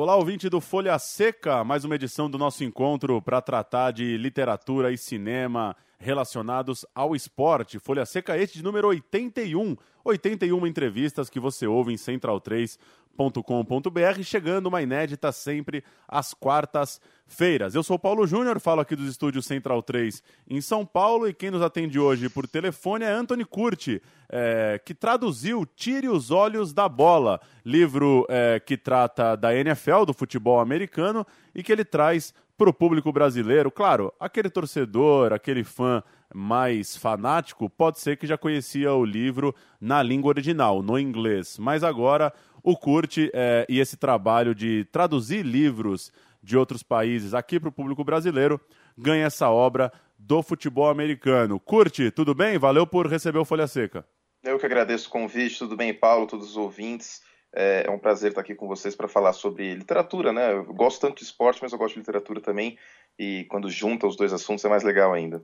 Olá, ouvinte do Folha Seca, mais uma edição do nosso encontro para tratar de literatura e cinema relacionados ao esporte. Folha Seca, este de número 81. 81 entrevistas que você ouve em central3.com.br, chegando uma inédita sempre às quartas-feiras. Eu sou Paulo Júnior, falo aqui dos estúdios Central 3 em São Paulo e quem nos atende hoje por telefone é Anthony Curti, é, que traduziu Tire os Olhos da Bola, livro é, que trata da NFL, do futebol americano, e que ele traz para o público brasileiro. Claro, aquele torcedor, aquele fã mais fanático, pode ser que já conhecia o livro na língua original, no inglês, mas agora o curte é, e esse trabalho de traduzir livros de outros países aqui para o público brasileiro ganha essa obra do futebol americano. Curte, tudo bem? Valeu por receber o Folha Seca. Eu que agradeço o convite, tudo bem, Paulo, todos os ouvintes. É, é um prazer estar aqui com vocês para falar sobre literatura, né? Eu gosto tanto de esporte, mas eu gosto de literatura também. E quando junta os dois assuntos é mais legal ainda.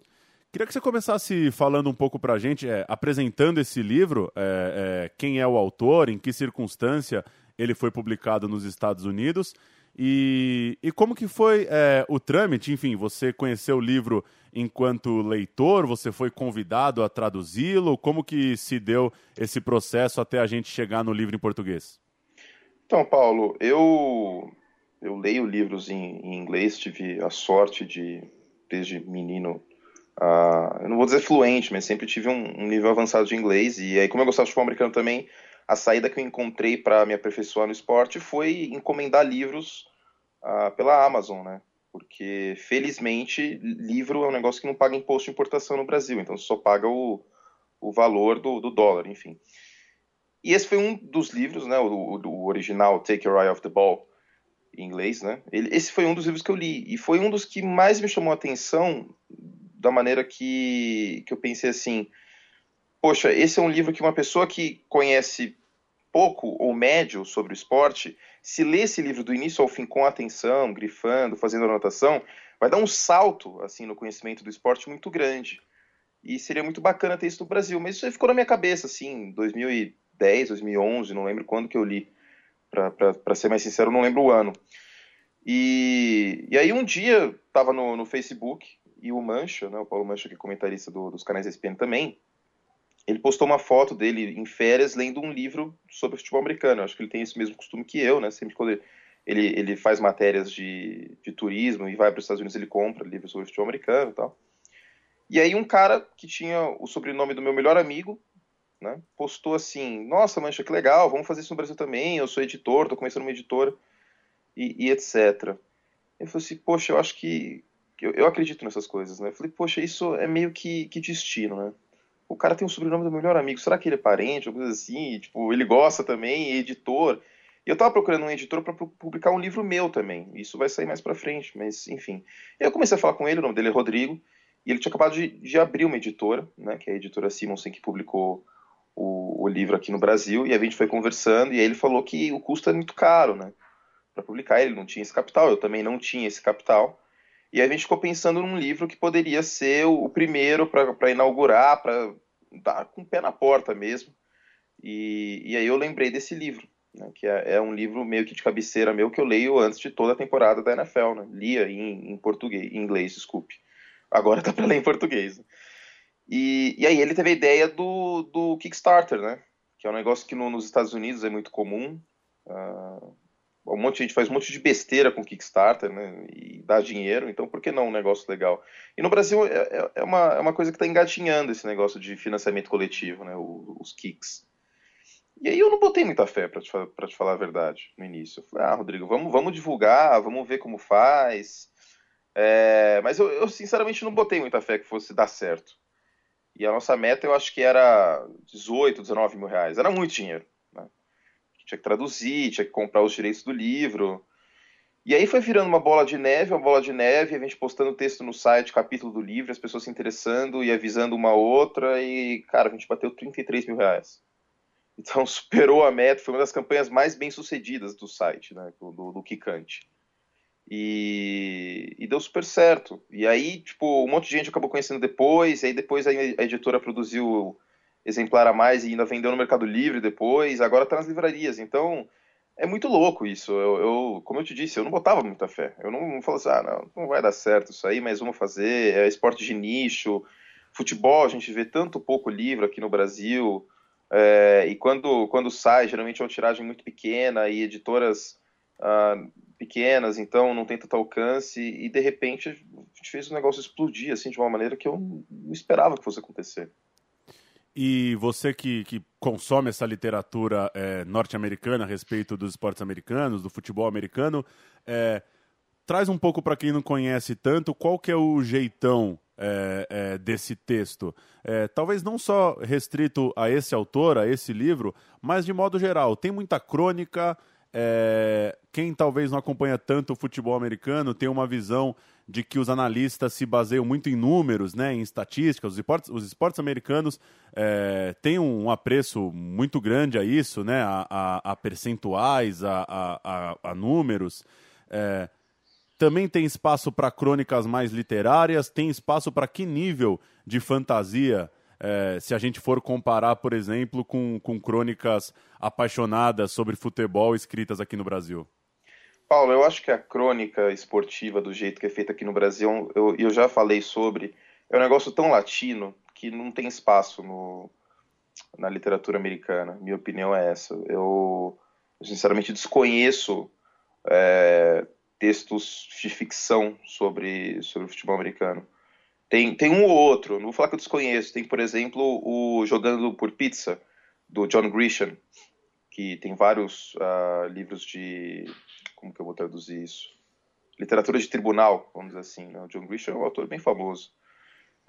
Queria que você começasse falando um pouco para a gente, é, apresentando esse livro, é, é, quem é o autor, em que circunstância ele foi publicado nos Estados Unidos e, e como que foi é, o trâmite? Enfim, você conheceu o livro enquanto leitor, você foi convidado a traduzi-lo? Como que se deu esse processo até a gente chegar no livro em português? Então, Paulo, eu, eu leio livros em, em inglês, tive a sorte de, desde menino, Uh, eu não vou dizer fluente, mas sempre tive um, um, nível avançado de inglês. E aí, como eu gostava de futebol americano também, a saída que eu encontrei para me aperfeiçoar no esporte foi encomendar livros uh, pela Amazon, né? Porque, felizmente, livro é um negócio que não paga imposto de importação no Brasil, então só paga o, o valor do, do dólar, enfim. E esse foi um dos livros, né? O, o original Take Your Eye Off the Ball, em inglês, né? Ele, esse foi um dos livros que eu li. E foi um dos que mais me chamou a atenção da maneira que, que eu pensei assim: poxa, esse é um livro que uma pessoa que conhece pouco ou médio sobre o esporte, se lê esse livro do início ao fim com atenção, grifando, fazendo anotação, vai dar um salto assim no conhecimento do esporte muito grande. E seria muito bacana ter isso no Brasil. Mas isso ficou na minha cabeça, assim, 2010, 2011, não lembro quando que eu li. Para ser mais sincero, não lembro o ano. E, e aí um dia, estava no, no Facebook, e o Mancha, né, o Paulo Mancha, que é comentarista do, dos canais ESPN também, ele postou uma foto dele em férias lendo um livro sobre futebol americano. Eu acho que ele tem esse mesmo costume que eu, né? Sempre quando ele, ele faz matérias de, de turismo e vai para os Estados Unidos, ele compra livros sobre futebol americano e tal. E aí um cara que tinha o sobrenome do meu melhor amigo, né, postou assim, nossa, Mancha, que legal, vamos fazer isso no Brasil também, eu sou editor, estou começando uma editora, e, e etc. Eu falei assim, poxa, eu acho que eu, eu acredito nessas coisas, né? Eu falei, poxa, isso é meio que, que destino, né? O cara tem o sobrenome do melhor amigo, será que ele é parente, alguma coisa assim? Tipo, ele gosta também, é editor. E eu tava procurando um editor para publicar um livro meu também. Isso vai sair mais para frente, mas enfim. Eu comecei a falar com ele, o nome dele é Rodrigo, e ele tinha acabado de, de abrir uma editora, né, que é a editora Simonsen, que publicou o, o, livro aqui no Brasil, e a gente foi conversando, e aí ele falou que o custo é muito caro, né, para publicar. Ele não tinha esse capital, eu também não tinha esse capital. E a gente ficou pensando num livro que poderia ser o, primeiro para inaugurar, para dar com o pé na porta mesmo. E, e aí eu lembrei desse livro, né, que é, é, um livro meio que de cabeceira meu que eu leio antes de toda a temporada da NFL. Né? Lia em, em português, em inglês, desculpe. Agora tá para ler em português. Né? E, e aí ele teve a ideia do, do Kickstarter, né? Que é um negócio que no, nos Estados Unidos é muito comum. Uh, um monte de gente faz um monte de besteira com Kickstarter, né? E dá dinheiro, então por que não um negócio legal? E no Brasil é, é, é uma, é uma coisa que está engatinhando esse negócio de financiamento coletivo, né? Os Kicks. E aí eu não botei muita fé, para te, te falar a verdade, no início. Eu falei, ah, Rodrigo, vamos, vamos divulgar, vamos ver como faz. É, mas eu, eu, sinceramente não botei muita fé que fosse dar certo. E a nossa meta eu acho que era 18, 19 mil reais. Era muito dinheiro tinha que traduzir, tinha que comprar os direitos do livro. E aí foi virando uma bola de neve, uma bola de neve, a gente postando texto no site, capítulo do livro, as pessoas se interessando e avisando uma outra, e, cara, a gente bateu 33 mil reais. Então superou a meta, foi uma das campanhas mais bem sucedidas do site, né, do, do Kikante. E, e, deu super certo. E aí, tipo, um monte de gente acabou conhecendo depois, e aí depois a editora produziu exemplar a mais e ainda vendeu no Mercado Livre depois, agora está nas livrarias. Então, é muito louco isso. Eu, eu, como eu te disse, eu não botava muita fé. Eu não, não falava assim, ah, não, não vai dar certo isso aí, mas vamos fazer. É esporte de nicho. Futebol, a gente vê tanto pouco livro aqui no Brasil. É, e quando, quando sai, geralmente é uma tiragem muito pequena e editoras ah, pequenas, então não tem tanto alcance. E de repente a gente fez o negócio explodir assim, de uma maneira que eu não esperava que fosse acontecer. E você que, que consome essa literatura é, norte-americana a respeito dos esportes americanos, do futebol americano, é, traz um pouco para quem não conhece tanto qual que é o jeitão é, é desse texto. É, talvez não só restrito a esse autor, a esse livro, mas de modo geral. Tem muita crônica. É, quem talvez não acompanha tanto o futebol americano tem uma visão de que os analistas se baseiam muito em números, né, em estatísticas. Os esportes, os esportes americanos é, têm um apreço muito grande a isso, né, a, a, a percentuais, a, a, a números. É, também tem espaço para crônicas mais literárias, tem espaço para que nível de fantasia, é, se a gente for comparar, por exemplo, com, com crônicas apaixonadas sobre futebol escritas aqui no Brasil? Paulo, eu acho que a crônica esportiva, do jeito que é feita aqui no Brasil, eu, eu já falei sobre, é um negócio tão latino que não tem espaço no, na literatura americana. Minha opinião é essa. Eu, sinceramente desconheço é, textos de ficção sobre, sobre o futebol americano. Tem, tem um ou outro, não vou falar que eu desconheço. Tem, por exemplo, o Jogando por Pizza, do John Grisham, que tem vários uh, livros de como que eu vou traduzir isso? Literatura de tribunal, vamos dizer assim. Né? O John Grisham é um autor bem famoso.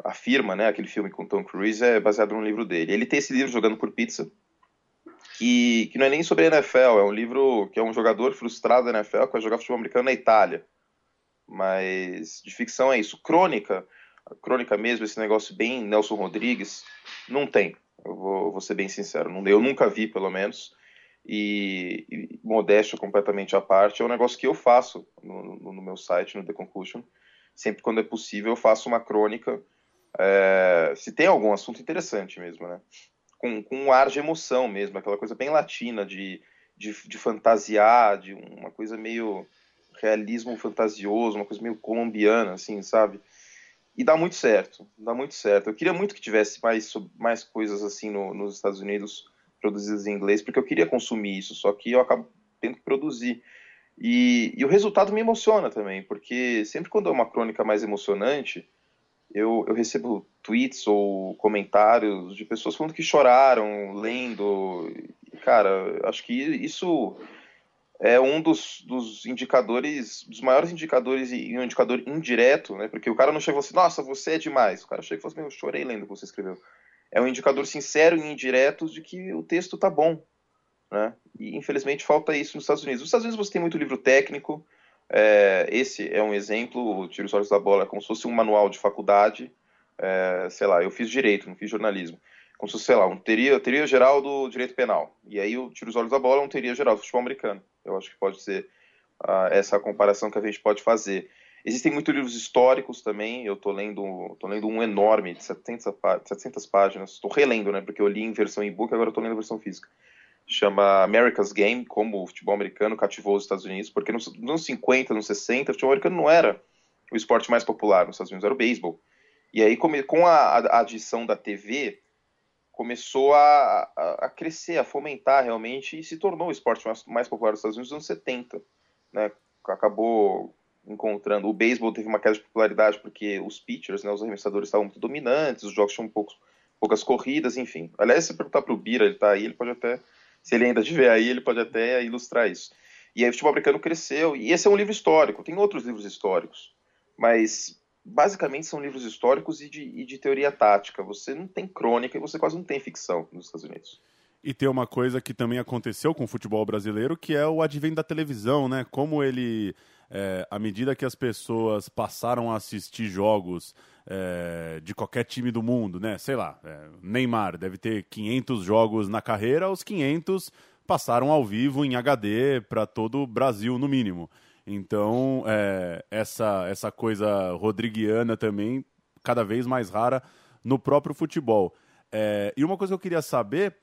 A Firma, né, aquele filme com Tom Cruise, é baseado num livro dele. Ele tem esse livro Jogando por Pizza, que, que não é nem sobre a NFL, é um livro que é um jogador frustrado da NFL que vai jogar futebol americano na Itália. Mas de ficção é isso. Crônica, crônica mesmo, esse negócio bem Nelson Rodrigues, não tem. Eu vou, vou ser bem sincero, não, eu nunca vi, pelo menos e, e modéstia completamente à parte, é um negócio que eu faço no, no, no, meu site, no The Conclusion. Sempre quando é possível, eu faço uma crônica, é, se tem algum assunto interessante mesmo, né? Com, com um ar de emoção mesmo, aquela coisa bem latina, de, de, de fantasiar, de uma coisa meio realismo fantasioso, uma coisa meio colombiana, assim, sabe? E dá muito certo, dá muito certo. Eu queria muito que tivesse mais, mais coisas assim no, nos Estados Unidos, produzidas em inglês, porque eu queria consumir isso, só que eu acabo tendo que produzir. E, e o resultado me emociona também, porque sempre quando é uma crônica mais emocionante, eu, eu recebo tweets ou comentários de pessoas falando que choraram lendo. Cara, acho que isso é um dos, dos indicadores, dos maiores indicadores e um indicador indireto, né? Porque o cara não chega e fala assim, nossa, você é demais. O cara chega e fala assim, eu chorei lendo o que você escreveu é um indicador sincero e indireto de que o texto está bom. Né? E infelizmente falta isso nos Estados Unidos. Nos Estados Unidos você tem muito livro técnico, é, esse é um exemplo, o Tiro os Olhos da Bola é como se fosse um manual de faculdade, é, sei lá, eu fiz direito, não fiz jornalismo, como se fosse, sei lá, um teoria, teoria geral do direito penal, e aí o Tiro os Olhos da Bola é um teoria geral do futebol americano, eu acho que pode ser uh, essa comparação que a gente pode fazer. Existem muitos livros históricos também. Eu estou lendo, tô lendo um enorme, de 700, 700 páginas. Estou relendo, né? Porque eu li em versão e-book, agora estou lendo em versão física. Chama America's Game, como o futebol americano cativou os Estados Unidos. Porque nos anos 50, nos 60, o futebol americano não era o esporte mais popular nos Estados Unidos, era o beisebol. E aí, com a, a adição da TV, começou a, a, a, crescer, a fomentar realmente, e se tornou o esporte mais, mais popular dos Estados Unidos nos anos 70. Né? Acabou encontrando. O beisebol teve uma queda de popularidade porque os pitchers, né, os arremessadores estavam muito dominantes, os jogos tinham poucas corridas, enfim. Aliás, se perguntar para o Bira, ele está aí, ele pode até, se ele ainda estiver aí, ele pode até ilustrar isso. E aí o futebol americano cresceu, e esse é um livro histórico, tem outros livros históricos, mas basicamente são livros históricos e de, e de teoria tática. Você não tem crônica e você quase não tem ficção nos Estados Unidos. E tem uma coisa que também aconteceu com o futebol brasileiro, que é o advento da televisão, né? Como ele é, à medida que as pessoas passaram a assistir jogos é, de qualquer time do mundo, né? Sei lá, é, Neymar deve ter 500 jogos na carreira, os 500 passaram ao vivo em HD para todo o Brasil, no mínimo. Então, é, essa, essa coisa rodriguiana também, cada vez mais rara no próprio futebol. É, e uma coisa que eu queria saber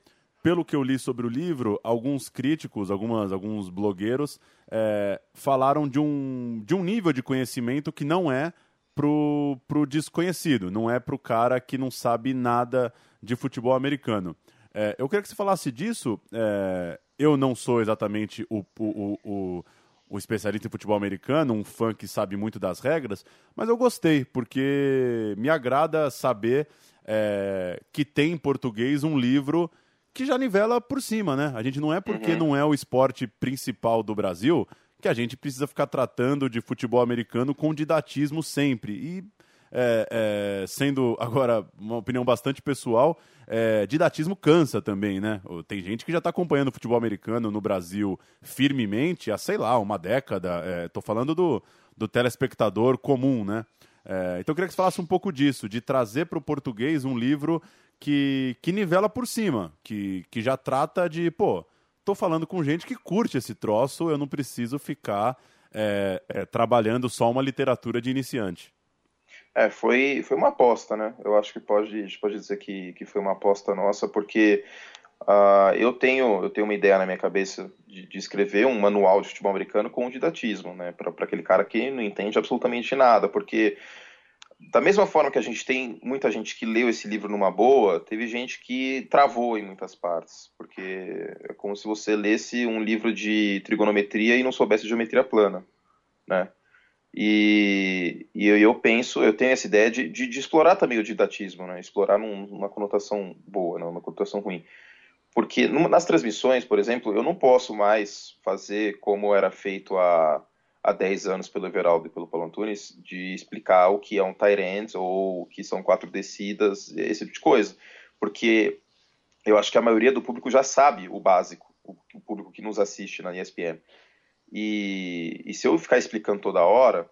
pelo que eu li sobre o livro, alguns críticos, algumas, alguns blogueiros é, falaram de um, de um nível de conhecimento que não é pro, pro desconhecido, não é pro cara que não sabe nada de futebol americano. É, eu queria que você falasse disso. É, eu não sou exatamente o, o, o, o, especialista em futebol americano, um fã que sabe muito das regras, mas eu gostei, porque me agrada saber é, que tem em português um livro que já nivela por cima, né? A gente não é porque uhum. não é o esporte principal do Brasil que a gente precisa ficar tratando de futebol americano com didatismo sempre. E é, é, sendo agora uma opinião bastante pessoal, é, didatismo cansa também, né? Tem gente que já está acompanhando o futebol americano no Brasil firmemente há, sei lá, uma década. Estou é, falando do, do telespectador comum, né? É, então eu queria que você falasse um pouco disso, de trazer para o português um livro que, que nivela por cima, que, que já trata de, pô, tô falando com gente que curte esse troço, eu não preciso ficar é, é, trabalhando só uma literatura de iniciante. É, foi, foi uma aposta, né? Eu acho que pode, a gente pode dizer que, que foi uma aposta nossa, porque uh, eu, tenho, eu tenho uma ideia na minha cabeça de, de escrever um manual de futebol americano com didatismo, né? Para aquele cara que não entende absolutamente nada, porque da mesma forma que a gente tem muita gente que leu esse livro numa boa, teve gente que travou em muitas partes, porque é como se você lesse um livro de trigonometria e não soubesse geometria plana, né? E, e eu, eu, penso, eu tenho essa ideia de, de, de explorar também o didatismo, né? Explorar num, numa conotação boa, não uma conotação ruim. Porque nas transmissões, por exemplo, eu não posso mais fazer como era feito há há 10 anos pelo Everaldo e pelo Paulo Antunes, de explicar o que é um tight end ou o que são quatro descidas, esse tipo de coisa. Porque eu acho que a maioria do público já sabe o básico, o, público que nos assiste na ESPN. E, e se eu ficar explicando toda hora,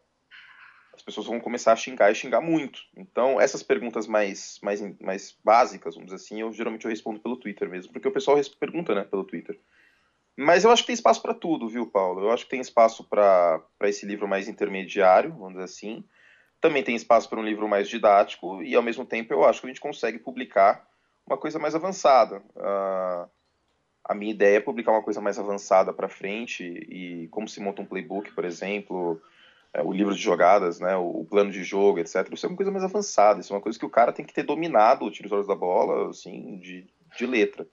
as pessoas vão começar a xingar e xingar muito. Então, essas perguntas mais, mais, mais básicas, vamos dizer assim, eu geralmente eu respondo pelo Twitter mesmo, porque o pessoal pergunta, né, pelo Twitter. Mas eu acho que tem espaço para tudo, viu, Paulo? Eu acho que tem espaço para esse livro mais intermediário, vamos dizer assim. Também tem espaço para um livro mais didático, e ao mesmo tempo eu acho que a gente consegue publicar uma coisa mais avançada. Uh, a minha ideia é publicar uma coisa mais avançada para frente, e como se monta um playbook, por exemplo, é, o livro de jogadas, né, o, plano de jogo, etc. Isso é uma coisa mais avançada, isso é uma coisa que o cara tem que ter dominado o tiro da bola, assim, de, de letra.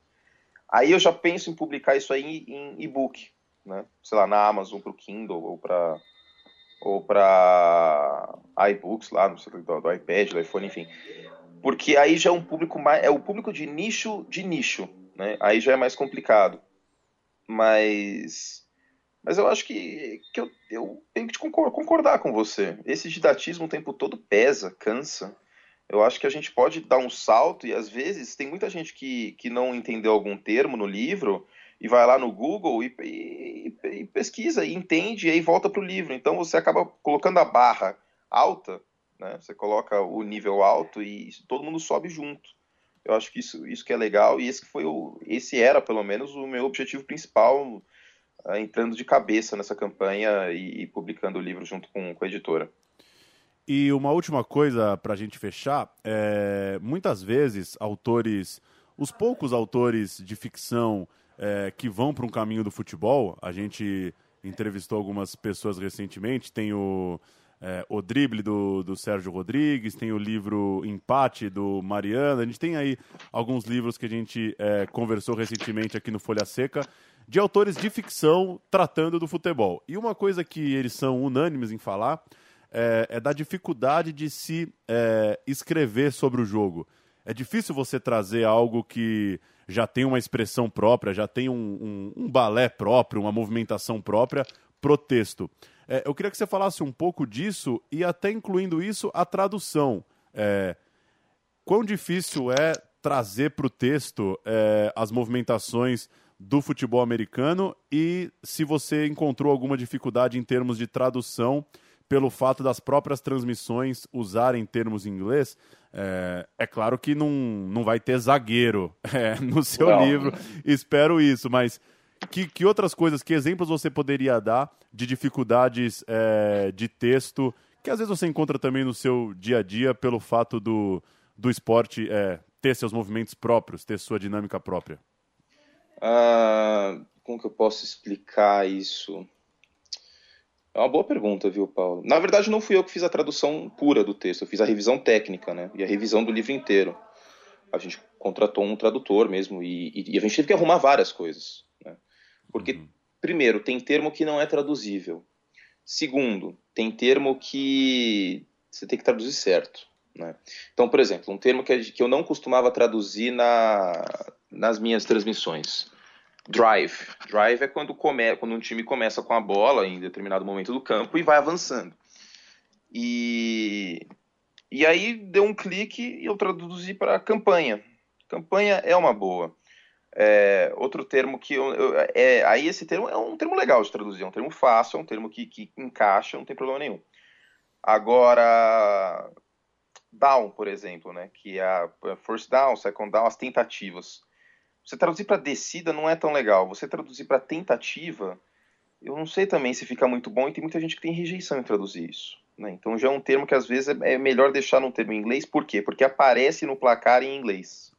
Aí eu já penso em publicar isso aí em e-book, né? Sei lá, na Amazon para o Kindle ou para ou para iBooks lá, no do, do iPad, do iPhone, enfim. Porque aí já é um público mais é o público de nicho de nicho, né? Aí já é mais complicado. Mas mas eu acho que, que eu, eu tenho que concordar com você. Esse didatismo o tempo todo pesa, cansa eu acho que a gente pode dar um salto e às vezes tem muita gente que, que não entendeu algum termo no livro e vai lá no Google e, e, e pesquisa e entende e aí volta para o livro. Então você acaba colocando a barra alta, né? Você coloca o nível alto e todo mundo sobe junto. Eu acho que isso, isso que é legal e esse foi o, esse era pelo menos o meu objetivo principal uh, entrando de cabeça nessa campanha e, e publicando o livro junto com, com a editora. E uma última coisa para a gente fechar: é, muitas vezes, autores, os poucos autores de ficção é, que vão para um caminho do futebol, a gente entrevistou algumas pessoas recentemente, tem o, é, o Drible do, do Sérgio Rodrigues, tem o livro Empate do Mariana, a gente tem aí alguns livros que a gente é, conversou recentemente aqui no Folha Seca, de autores de ficção tratando do futebol. E uma coisa que eles são unânimes em falar é, é da dificuldade de se é, escrever sobre o jogo. É difícil você trazer algo que já tem uma expressão própria, já tem um, um, um balé próprio, uma movimentação própria pro texto. É, eu queria que você falasse um pouco disso e até incluindo isso a tradução. É, quão difícil é trazer para o texto é, as movimentações do futebol americano e se você encontrou alguma dificuldade em termos de tradução pelo fato das próprias transmissões usarem termos em inglês, é, é claro que não, não vai ter zagueiro é, no seu não. livro, espero isso, mas que, que outras coisas, que exemplos você poderia dar de dificuldades é, de texto que às vezes você encontra também no seu dia a dia pelo fato do, do esporte é, ter seus movimentos próprios, ter sua dinâmica própria? Uh, como que eu posso explicar isso? É uma boa pergunta, viu, Paulo? Na verdade, não fui eu que fiz a tradução pura do texto, eu fiz a revisão técnica, né? E a revisão do livro inteiro. A gente contratou um tradutor mesmo e, e, e a gente teve que arrumar várias coisas, né? Porque, uhum. primeiro, tem termo que não é traduzível. Segundo, tem termo que você tem que traduzir certo. Né? Então, por exemplo, um termo que, que eu não costumava traduzir na, nas minhas transmissões. Drive. Drive é quando, come, quando um time começa com a bola em determinado momento do campo e vai avançando. E, e aí deu um clique e eu traduzi para campanha. Campanha é uma boa. É, outro termo que eu, eu, é, aí esse termo é um termo legal de traduzir, é um termo fácil, é um termo que, que encaixa, não tem problema nenhum. Agora, down, por exemplo, né, que é a first down, second down, as tentativas. Você traduzir para descida não é tão legal. Você traduzir para tentativa, eu não sei também se fica muito bom e tem muita gente que tem rejeição em traduzir isso. Né? Então já é um termo que às vezes é, é melhor deixar no termo em inglês. Por quê? Porque aparece no placar em inglês.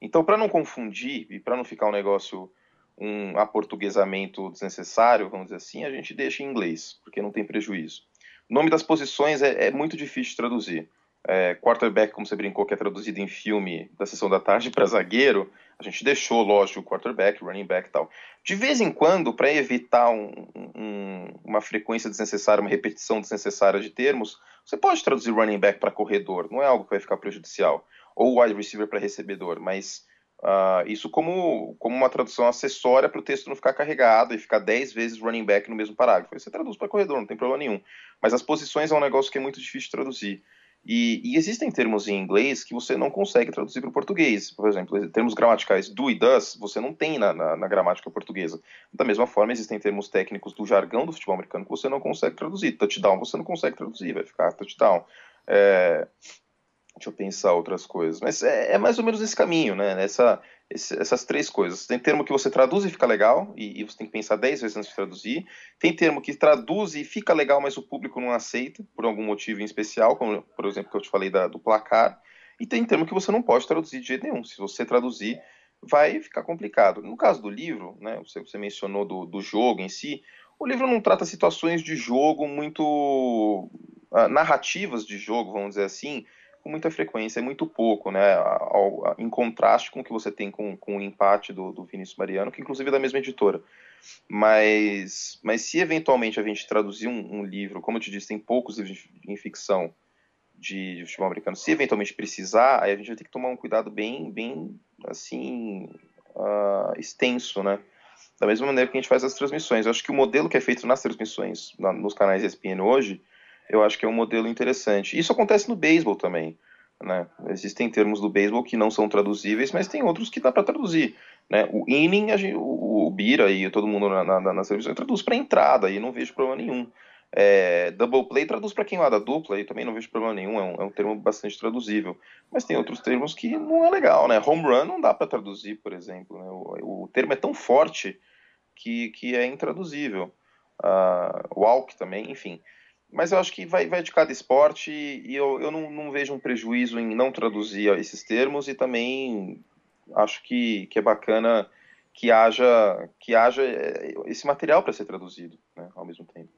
Então, para não confundir e para não ficar um negócio, um aportuguesamento desnecessário, vamos dizer assim, a gente deixa em inglês, porque não tem prejuízo. O nome das posições é, é muito difícil de traduzir. É, quarterback, como você brincou, que é traduzido em filme da sessão da tarde para zagueiro, a gente deixou, lógico, o quarterback, running back e tal. De vez em quando, para evitar um, um, uma frequência desnecessária, uma repetição desnecessária de termos, você pode traduzir running back para corredor, não é algo que vai ficar prejudicial ou wide receiver para recebedor, mas uh, isso como, como uma tradução acessória para o texto não ficar carregado e ficar 10 vezes running back no mesmo parágrafo. Aí você traduz para corredor, não tem problema nenhum. Mas as posições é um negócio que é muito difícil de traduzir. E, e existem termos em inglês que você não consegue traduzir para o português. Por exemplo, termos gramaticais do e does você não tem na, na, na, gramática portuguesa. Da mesma forma, existem termos técnicos do jargão do futebol americano que você não consegue traduzir. Touchdown você não consegue traduzir, vai ficar touchdown. É, Deixa eu pensar outras coisas. Mas é, é mais ou menos esse caminho, né? Essa, esse, essas três coisas. Tem termo que você traduz e fica legal, e, e, você tem que pensar dez vezes antes de traduzir. Tem termo que traduz e fica legal, mas o público não aceita, por algum motivo em especial, como, por exemplo, que eu te falei da, do placar. E tem termo que você não pode traduzir de jeito nenhum. Se você traduzir, vai ficar complicado. No caso do livro, né, você, você mencionou do, do jogo em si, o livro não trata situações de jogo muito. Uh, narrativas de jogo, vamos dizer assim, com muita frequência, é muito pouco, né? Ao, em contraste com o que você tem com, com o empate do, do Vinícius Mariano, que inclusive é da mesma editora. Mas, mas se eventualmente a gente traduzir um, um livro, como eu te disse, tem poucos livros em ficção de, de, futebol americano, se eventualmente precisar, aí a gente vai ter que tomar um cuidado bem, bem assim, uh, extenso, né? Da mesma maneira que a gente faz as transmissões. Eu acho que o modelo que é feito nas transmissões, na, nos canais ESPN hoje, eu acho que é um modelo interessante. Isso acontece no beisebol também. Né? Existem termos do beisebol que não são traduzíveis, mas tem outros que dá para traduzir. Né? O inning, gente, o, o, Bira e todo mundo na, na, na televisão traduz para entrada e não vejo problema nenhum. É, double play traduz para queimada dupla e também não vejo problema nenhum, é um, é um, termo bastante traduzível. Mas tem outros termos que não é legal, né? Home run não dá para traduzir, por exemplo. Né? O, o, termo é tão forte que, que é intraduzível. Uh, walk também, enfim. Mas eu acho que vai, vai de cada esporte e eu, eu não, não vejo um prejuízo em não traduzir esses termos e também acho que, que é bacana que haja, que haja eh, esse material para ser traduzido né, ao mesmo tempo.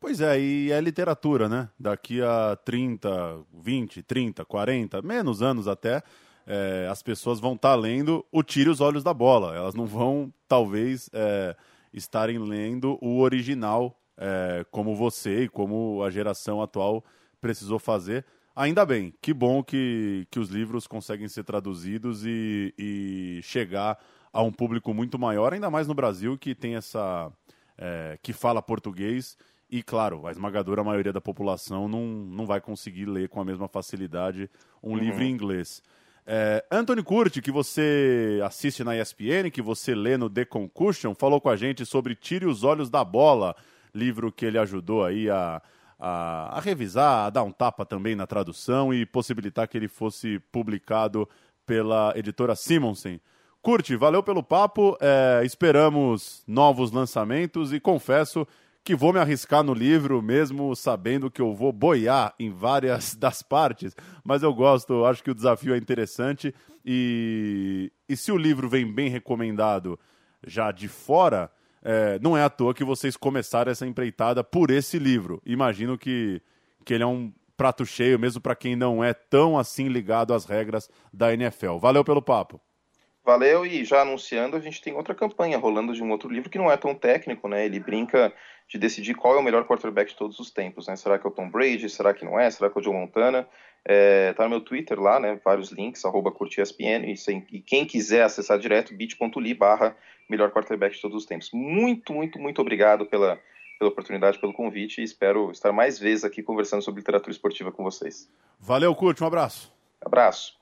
Pois é, e é literatura, né? Daqui a 30, 20, 30, 40, menos anos até, é, as pessoas vão estar tá lendo o Tire os Olhos da Bola. Elas não vão, talvez, é, estarem lendo o original é, como você e como a geração atual precisou fazer. Ainda bem, que bom que, que os livros conseguem ser traduzidos e, e chegar a um público muito maior, ainda mais no Brasil que tem essa. É, que fala português e, claro, a esmagadora maioria da população não, não vai conseguir ler com a mesma facilidade um uhum. livro em inglês. É, Anthony Curti, que você assiste na ESPN, que você lê no The Concussion, falou com a gente sobre Tire os Olhos da Bola, livro que ele ajudou aí a, a, a, revisar, a dar um tapa também na tradução e possibilitar que ele fosse publicado pela editora Simonsen. Curte, valeu pelo papo, é, esperamos novos lançamentos e confesso que vou me arriscar no livro, mesmo sabendo que eu vou boiar em várias das partes, mas eu gosto, acho que o desafio é interessante e, e se o livro vem bem recomendado já de fora, é, não é à toa que vocês começaram essa empreitada por esse livro. Imagino que, que ele é um prato cheio, mesmo para quem não é tão assim ligado às regras da NFL. Valeu pelo papo. Valeu, e já anunciando, a gente tem outra campanha rolando de um outro livro que não é tão técnico, né? Ele brinca de decidir qual é o melhor quarterback de todos os tempos, né? Será que é o Tom Brady? Será que não é? Será que é o Joe Montana? É, tá no meu Twitter lá, né? Vários links, arroba curtiaspn, e, sem, e quem quiser acessar direto, bit.ly barra melhor quarterback de todos os tempos. Muito, muito, muito obrigado pela, pela oportunidade, pelo convite, e espero estar mais vezes aqui conversando sobre literatura esportiva com vocês. Valeu, Curte, um abraço. Abraço.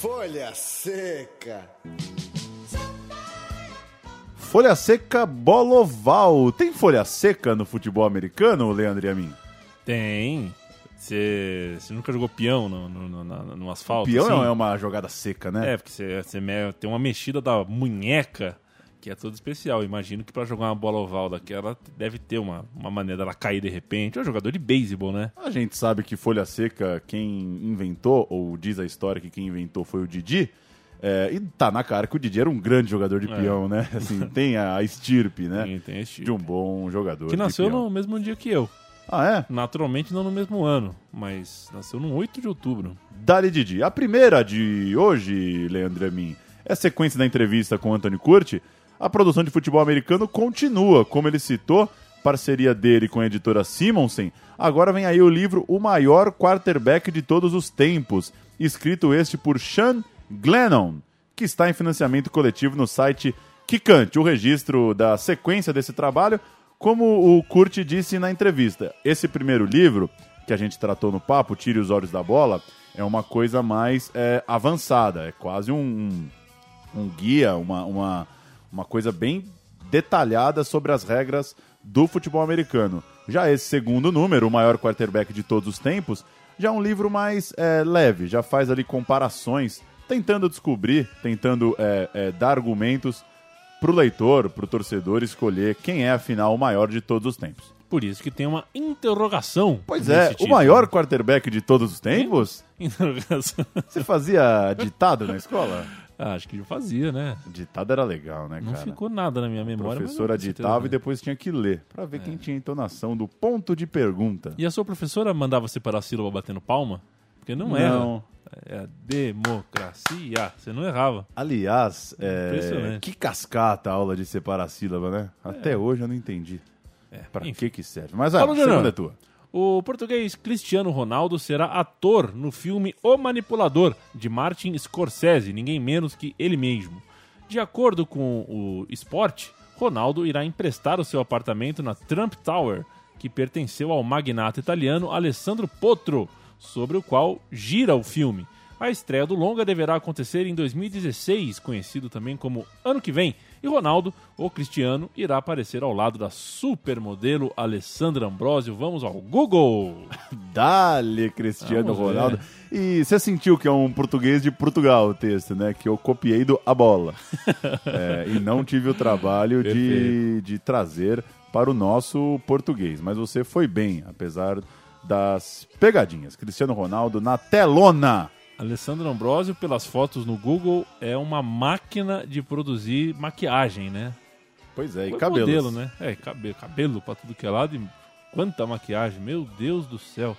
Folha Seca. Folha Seca Boloval. Tem folha seca no futebol americano, Leandro e a mim? Tem. Você nunca jogou peão no, no, no, no asfalto? Peão assim? é uma jogada seca, né? É, porque você tem uma mexida da munheca que é tudo especial. Imagino que para jogar uma bola oval daquela deve ter uma, uma maneira dela cair de repente. É um jogador de beisebol, né? A gente sabe que folha seca, quem inventou, ou diz a história que quem inventou foi o Didi. É, e tá na cara que o Didi era um grande jogador de É. peão, né? Assim, tem a estirpe, né? Tem, tem esse tipo. De um bom jogador. Que nasceu no mesmo dia que eu. Ah, é? Naturalmente não no mesmo ano, mas nasceu no 8 de outubro. Dali Didi. A primeira de hoje, Leandro Amin, é a sequência da entrevista com Anthony Curti. A produção de futebol americano continua, como ele citou, parceria dele com a editora Simonsen. Agora vem aí o livro O Maior Quarterback de Todos os Tempos, escrito este por Sean Glennon, que está em financiamento coletivo no site Kikante. O registro da sequência desse trabalho, como o Curti disse na entrevista. Esse primeiro livro, que a gente tratou no papo, Tire os Olhos da Bola, é uma coisa mais é, avançada, é quase um, um guia, uma, uma, uma coisa bem detalhada sobre as regras do futebol americano. Já esse segundo número, o maior quarterback de todos os tempos, já é um livro mais é, leve, já faz ali comparações, tentando descobrir, tentando é, é, dar argumentos para o leitor, para o torcedor escolher quem é afinal o maior de todos os tempos. Por isso que tem uma interrogação. Pois é, o título. maior quarterback de todos os tempos? Interrogação. Você fazia ditado na escola? Ah, acho que já fazia, né? Ditado era legal, né, Não cara? ficou nada na minha A memória. mas professora eu ditava e depois tinha que ler, pra ver quem tinha entonação do ponto de pergunta. E a sua professora mandava separar a sílaba batendo palma? Porque não, Não. era. É democracia. Você não errava. Aliás, é, que cascata a aula de separar sílaba, né? Até hoje eu não entendi. É, Pra enfim. que que serve? Mas a Júnior. segunda é tua. O português Cristiano Ronaldo será ator no filme O Manipulador, de Martin Scorsese, ninguém menos que ele mesmo. De acordo com o Sport, Ronaldo irá emprestar o seu apartamento na Trump Tower, que pertenceu ao magnata italiano Alessandro Potro, sobre o qual gira o filme. A estreia do longa deverá acontecer em 2016, conhecido também como Ano que Vem, e Ronaldo, ou Cristiano, irá aparecer ao lado da supermodelo Alessandra Ambrosio. Vamos ao Google! Dale, Cristiano Vamos ver. Ronaldo. E você sentiu que é um português de Portugal o texto, né? Que eu copiei do A Bola. É, e não tive o trabalho de, de trazer para o nosso português. Mas você foi bem, apesar das pegadinhas. Cristiano Ronaldo na telona. Alessandra Ambrosio, pelas fotos no Google, é uma máquina de produzir maquiagem, né? Pois é, e Foi cabelos. modelo, né? É, cabelo, cabelo pra tudo que é lado. E quanta maquiagem, meu Deus do céu.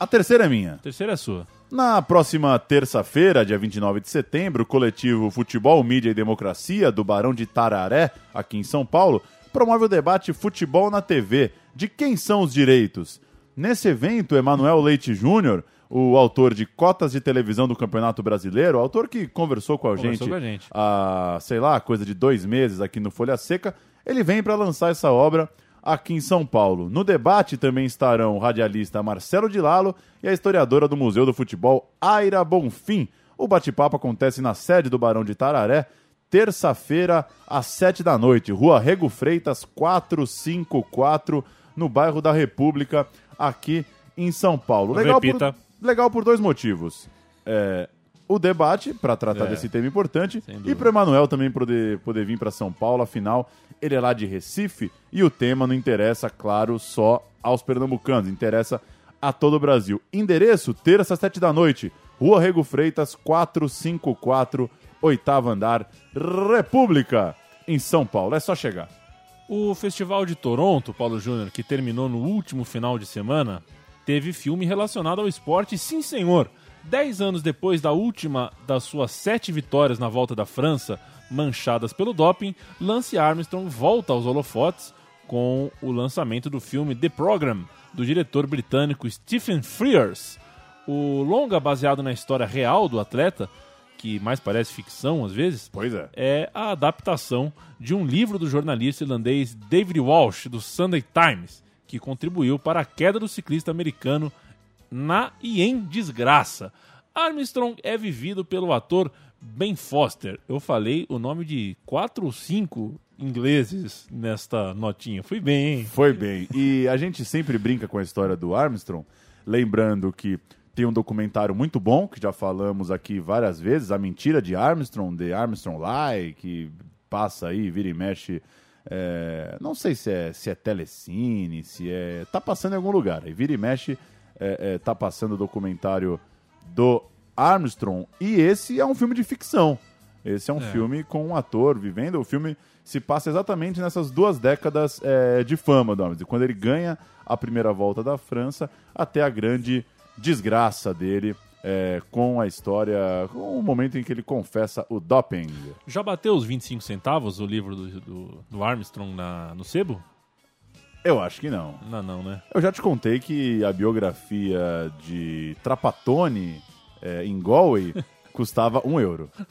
A terceira é minha. A terceira é sua. Na próxima terça-feira, dia 29 de setembro, o coletivo Futebol, Mídia e Democracia do Barão de Tararé, aqui em São Paulo, promove o debate Futebol na TV. De quem são os direitos? Nesse evento, Emanuel Leite Júnior, o autor de Cotas de Televisão do Campeonato Brasileiro, o autor que conversou com a, Conversou gente, com a gente. há, sei lá, coisa de dois meses aqui no Folha Seca, ele vem para lançar essa obra aqui em São Paulo. No debate também estarão o radialista Marcelo de Lalo e a historiadora do Museu do Futebol, Aira Bonfim. O bate-papo acontece na sede do Barão de Tararé, terça-feira, às sete da noite, Rua Rego Freitas, 454, no bairro da República, aqui em São Paulo. Legal repita. por... Legal por dois motivos. É, o debate, para tratar É. desse tema importante, e para Emanuel também poder, poder vir para São Paulo, afinal, ele é lá de Recife e o tema não interessa, claro, só aos pernambucanos, interessa a todo o Brasil. Endereço, terça às sete da noite, Rua Rego Freitas, 454, oitavo andar, República, em São Paulo. É só chegar. O Festival de Toronto, Paulo Júnior, que terminou no último final de semana, teve filme relacionado ao esporte, sim senhor. Dez anos depois da última das suas sete vitórias na volta da França, manchadas pelo doping, Lance Armstrong volta aos holofotes com o lançamento do filme The Program, do diretor britânico Stephen Frears. O longa, baseado na história real do atleta, que mais parece ficção às vezes, Pois é. é a adaptação de um livro do jornalista irlandês David Walsh, do Sunday Times, que contribuiu para a queda do ciclista americano na e em desgraça. Armstrong é vivido pelo ator Ben Foster. Eu falei o nome de quatro ou cinco ingleses nesta notinha. Fui bem, hein? Foi bem. E a gente sempre brinca com a história do Armstrong, lembrando que tem um documentário muito bom, que já falamos aqui várias vezes, A Mentira de Armstrong, The Armstrong Lie, que passa aí, vira e mexe. é, não sei se é, se é telecine, se é. Tá passando em algum lugar. Aí vira e mexe, é, é, tá passando o documentário do Armstrong. E esse é um filme de ficção. Esse é um É. filme com um ator vivendo. O filme se passa exatamente nessas duas décadas é, de fama do Armstrong. Quando ele ganha a primeira volta da França até a grande desgraça dele é, com a história, com o momento em que ele confessa o doping. Já bateu os 25 centavos o livro do, do, do Armstrong na, no sebo? Eu acho que não. Não, não, né? Eu já te contei que a biografia de Trapatone é, em Galway custava um euro. Pra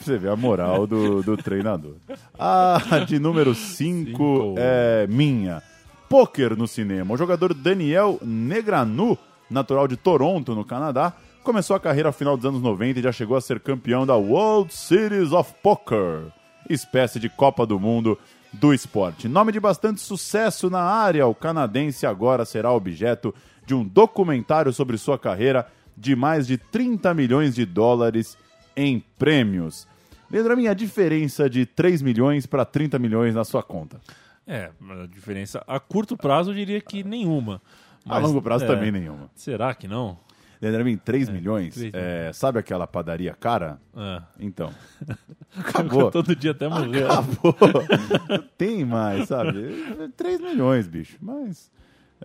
você ver a moral do, do treinador. A de número 5 Cinco. é minha. Poker no cinema. O jogador Daniel Negranu, natural de Toronto, no Canadá, começou a carreira ao final dos anos 90 e já chegou a ser campeão da World Series of Poker, espécie de Copa do Mundo do esporte. Nome de bastante sucesso na área, o canadense agora será objeto de um documentário sobre sua carreira de mais de 30 milhões de dólares em prêmios. Leandro, a minha diferença de 3 milhões para 30 milhões na sua conta. É, a diferença a curto prazo eu diria que nenhuma. A Mas, longo prazo é, também nenhuma. Será que não? Leandro, a mim, 3 milhões, três é, sabe aquela padaria cara? É. Então, acabou. Todo dia até morrer. Acabou. Tem mais, sabe? 3 milhões, bicho. Mas.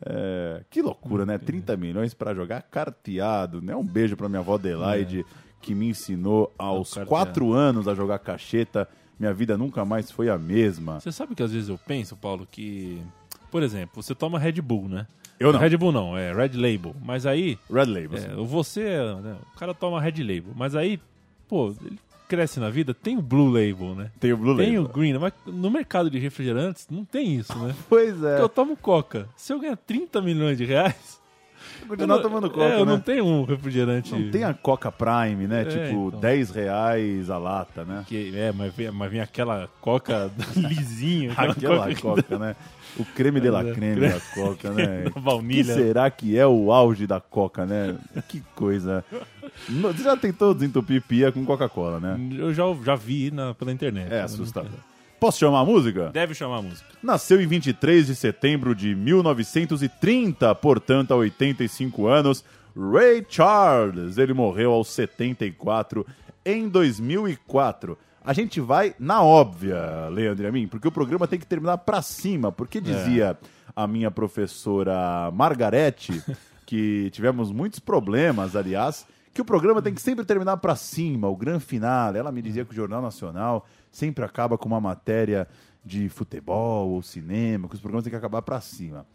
é, que loucura, né? 30 milhões pra jogar carteado, né? Um beijo pra minha avó Adelaide, que me ensinou aos carteado. 4 anos a jogar cacheta. Minha vida nunca mais foi a mesma. Você sabe que às vezes eu penso, Paulo, que. Por exemplo, você toma Red Bull, né? Eu não. Red Bull não, é Red Label. Mas aí. Red Label. É, você, né, o cara toma Red Label. Mas aí, pô, ele cresce na vida, tem o Blue Label, né? Tem o Blue Tem Label. o Green, mas no mercado de refrigerantes não tem isso, né? Pois é. Porque eu tomo Coca. Se eu ganhar 30 milhões de reais. Continuar eu não- tomando Coca, é, eu né? não tenho um refrigerante. Não tem a Coca Prime, né? É, tipo, então. 10 reais a lata, né? Que, é, mas vem, mas vem aquela Coca lisinha. Aquela Coca, né? O creme de la É, creme creme- da Coca, né? baunilha. que será que é o auge da Coca, né? Que coisa. Você já tentou desentupir pia com Coca-Cola, né? Eu já, já vi na, pela internet. É assustador. Posso chamar a música? Deve chamar a música. Nasceu em 23 de setembro de 1930, portanto, há 85 anos, Ray Charles. Ele morreu aos 74 em 2004. A gente vai na óbvia, Leandro e a mim, porque o programa tem que terminar pra cima, porque dizia a minha professora Margarete, que tivemos muitos problemas, aliás, que o programa tem que sempre terminar pra cima, o grande final. Ela me dizia que o Jornal Nacional sempre acaba com uma matéria de futebol ou cinema, que os programas têm que acabar pra cima.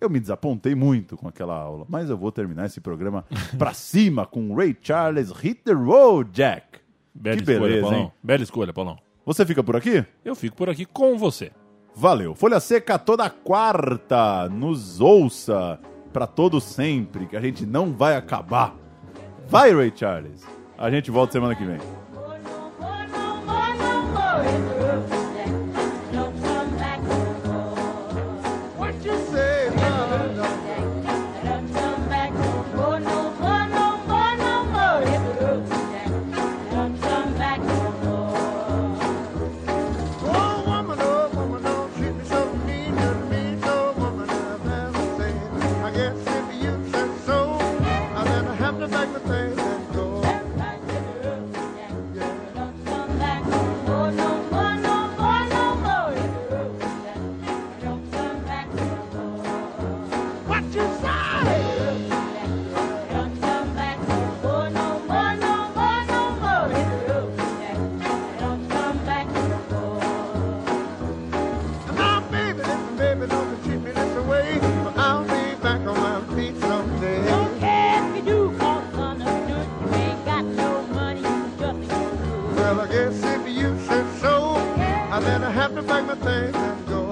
Eu me desapontei muito com aquela aula, mas eu vou terminar esse programa pra cima com Ray Charles Hit the Road Jack. Bela que escolha, beleza, Paulão. hein? Bela escolha, Paulão. Você fica por aqui? Eu fico por aqui com você. Valeu. Folha Seca toda quarta. Nos ouça pra todo sempre, que a gente não vai acabar. Vai, Ray Charles. A gente volta semana que vem. Bye. have to pack my things and go.